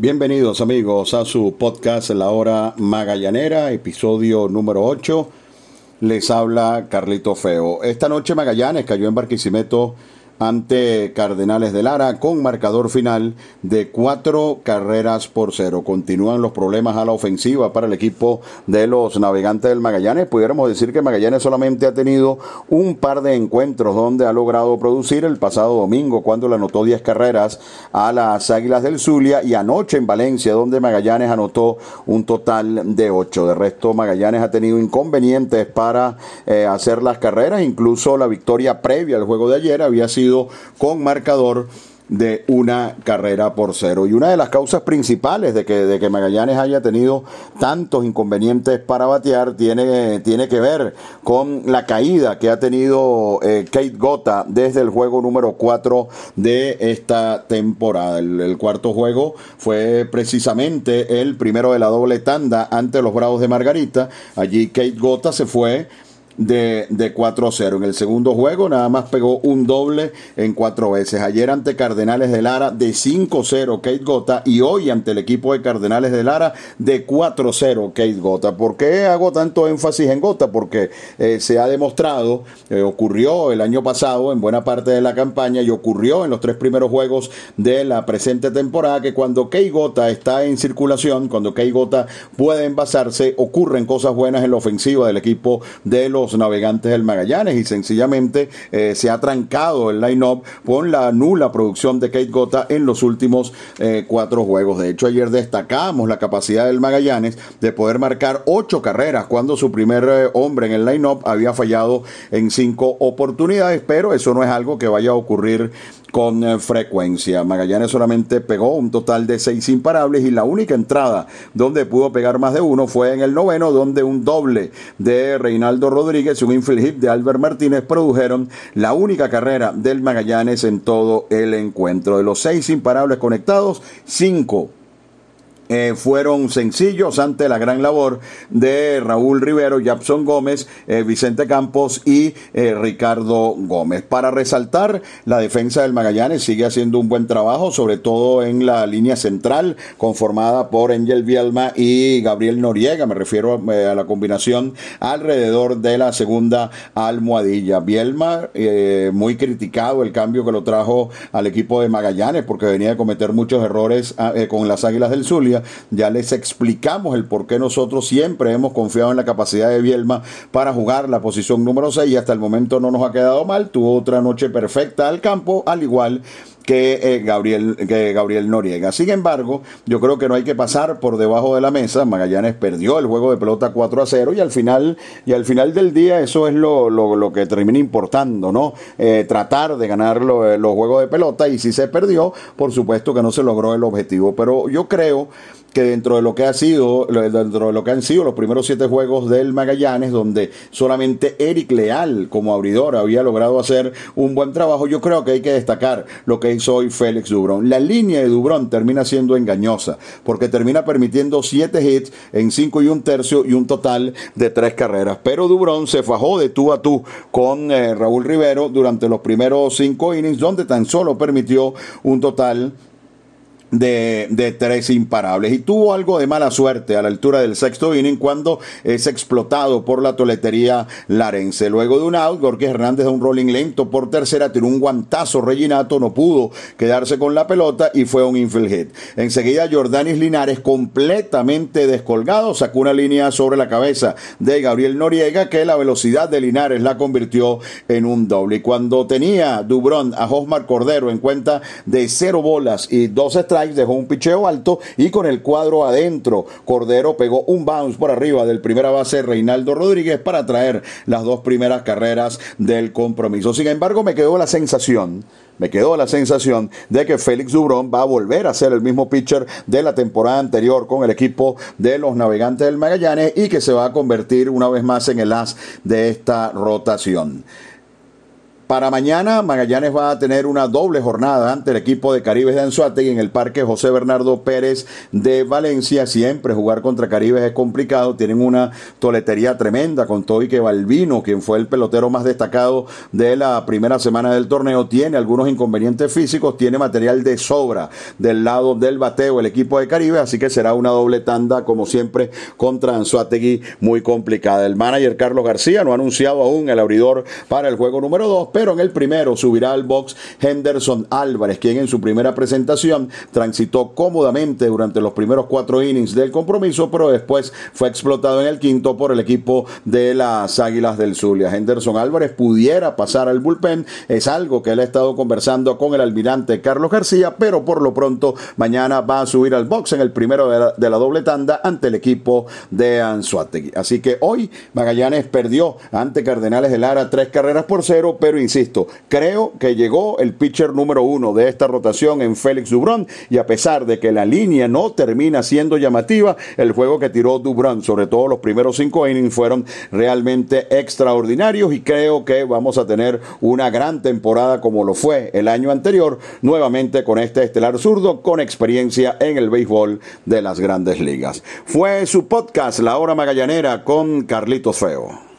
Bienvenidos amigos a su podcast La Hora Magallanera, episodio número 8. Les habla Carlito Feo. Esta noche Magallanes cayó en Barquisimeto ante Cardenales de Lara con marcador final de cuatro carreras por cero. Continúan los problemas a la ofensiva para el equipo de los navegantes del Magallanes. Pudiéramos decir que Magallanes solamente ha tenido un par de encuentros donde ha logrado producir el pasado domingo cuando le anotó 10 carreras a las Águilas del Zulia y anoche en Valencia donde Magallanes anotó un total de 8. De resto Magallanes ha tenido inconvenientes para eh, hacer las carreras, incluso la victoria previa al juego de ayer había sido con marcador de una carrera por cero. Y una de las causas principales de que, de que Magallanes haya tenido tantos inconvenientes para batear tiene, tiene que ver con la caída que ha tenido eh, Kate Gota desde el juego número 4 de esta temporada. El, el, cuarto juego fue precisamente el primero de la doble tanda ante los Bravos de Margarita. Allí Kate Gota se fue de, de 4-0. En el segundo juego nada más pegó un doble en cuatro veces. Ayer ante Cardenales de Lara de 5-0 Kate Gota y hoy ante el equipo de Cardenales de Lara de 4-0 Kate Gota. ¿Por qué hago tanto énfasis en Gota? Porque eh, se ha demostrado, eh, ocurrió el año pasado en buena parte de la campaña y ocurrió en los tres primeros juegos de la presente temporada que cuando Kate Gota está en circulación, cuando Kate Gota puede envasarse, ocurren cosas buenas en la ofensiva del equipo de los navegantes del Magallanes y sencillamente eh, se ha trancado el line-up con la nula producción de Kate Gota en los últimos eh, cuatro juegos. De hecho, ayer destacamos la capacidad del Magallanes de poder marcar ocho carreras cuando su primer eh, hombre en el line-up había fallado en cinco oportunidades, pero eso no es algo que vaya a ocurrir con frecuencia. Magallanes solamente pegó un total de seis imparables y la única entrada donde pudo pegar más de uno fue en el noveno, donde un doble de Reinaldo Rodríguez y un hit de Albert Martínez produjeron la única carrera del Magallanes en todo el encuentro. De los seis imparables conectados, cinco eh, fueron sencillos ante la gran labor de Raúl Rivero, Japson Gómez, eh, Vicente Campos y eh, Ricardo Gómez. Para resaltar, la defensa del Magallanes sigue haciendo un buen trabajo, sobre todo en la línea central, conformada por Angel Bielma y Gabriel Noriega. Me refiero a la combinación alrededor de la segunda almohadilla. Bielma, muy criticado el cambio que lo trajo al equipo de Magallanes, porque venía de cometer muchos errores ah, con las Águilas del Zulia ya les explicamos el por qué nosotros siempre hemos confiado en la capacidad de Bielma para jugar la posición número 6 y hasta el momento no nos ha quedado mal. Tuvo otra noche perfecta al campo, al igual que, eh, Gabriel, que Gabriel Noriega. Sin embargo, yo creo que no hay que pasar por debajo de la mesa. Magallanes perdió el juego de pelota 4 a 0 y al final, y al final del día eso es lo, lo, que termina importando, ¿no? Eh, tratar de ganar eh, los juegos de pelota y si se perdió, por supuesto que no se logró el objetivo. Pero yo creo que dentro de lo que ha sido, dentro de lo que han sido los primeros siete juegos del Magallanes, donde solamente Eric Leal como abridor había logrado hacer un buen trabajo, yo creo que hay que destacar lo que hizo hoy Félix Dubrón. La línea de Dubrón termina siendo engañosa, porque termina permitiendo siete hits en cinco y un tercio y un total de tres carreras. Pero Dubrón se fajó de tú a tú con eh, Raúl Rivero durante los primeros cinco innings, donde tan solo permitió un total de, tres imparables. Y tuvo algo de mala suerte a la altura del sexto inning cuando es explotado por la toletería larense. Luego de un out, Gorky Hernández de un rolling lento por tercera, tiró un guantazo. Reginato no pudo quedarse con la pelota y fue un infield hit. Enseguida, Jordanis Linares, completamente descolgado, sacó una línea sobre la cabeza de Gabriel Noriega que la velocidad de Linares la convirtió en un doble. Y cuando tenía Dubrón a Josmar Cordero en cuenta de cero bolas y dos estrellas, dejó un picheo alto y con el cuadro adentro, Cordero pegó un bounce por arriba del primera base Reinaldo Rodríguez para traer las dos primeras carreras del compromiso. Sin embargo, me quedó la sensación me quedó la sensación de que Félix Dubrón va a volver a ser el mismo pitcher de la temporada anterior con el equipo de los Navegantes del Magallanes y que se va a convertir una vez más en el as de esta rotación. Para mañana Magallanes va a tener una doble jornada ante el equipo de Caribes de Anzuategui en el Parque José Bernardo Pérez de Valencia. Siempre jugar contra Caribes es complicado. Tienen una toletería tremenda con Toique Balbino, quien fue el pelotero más destacado de la primera semana del torneo. Tiene algunos inconvenientes físicos, tiene material de sobra del lado del bateo el equipo de Caribe, así que será una doble tanda como siempre contra Anzuategui muy complicada. El manager Carlos García no ha anunciado aún el abridor para el juego número 2, pero en el primero subirá al box Henderson Álvarez, quien en su primera presentación transitó cómodamente durante los primeros cuatro innings del compromiso, pero después fue explotado en el quinto por el equipo de las Águilas del Zulia. Henderson Álvarez pudiera pasar al bullpen, es algo que él ha estado conversando con el almirante Carlos García, pero por lo pronto mañana va a subir al box en el primero de la, doble tanda ante el equipo de Anzuategui. Así que hoy Magallanes perdió ante Cardenales de Lara tres carreras por cero, pero insisto, creo que llegó el pitcher número uno de esta rotación en Félix Dubrón y a pesar de que la línea no termina siendo llamativa, el juego que tiró Dubrón, sobre todo los primeros cinco innings, fueron realmente extraordinarios y creo que vamos a tener una gran temporada como lo fue el año anterior, nuevamente con este estelar zurdo con experiencia en el béisbol de las grandes ligas. Fue su podcast La Hora Magallanera con Carlitos Feo.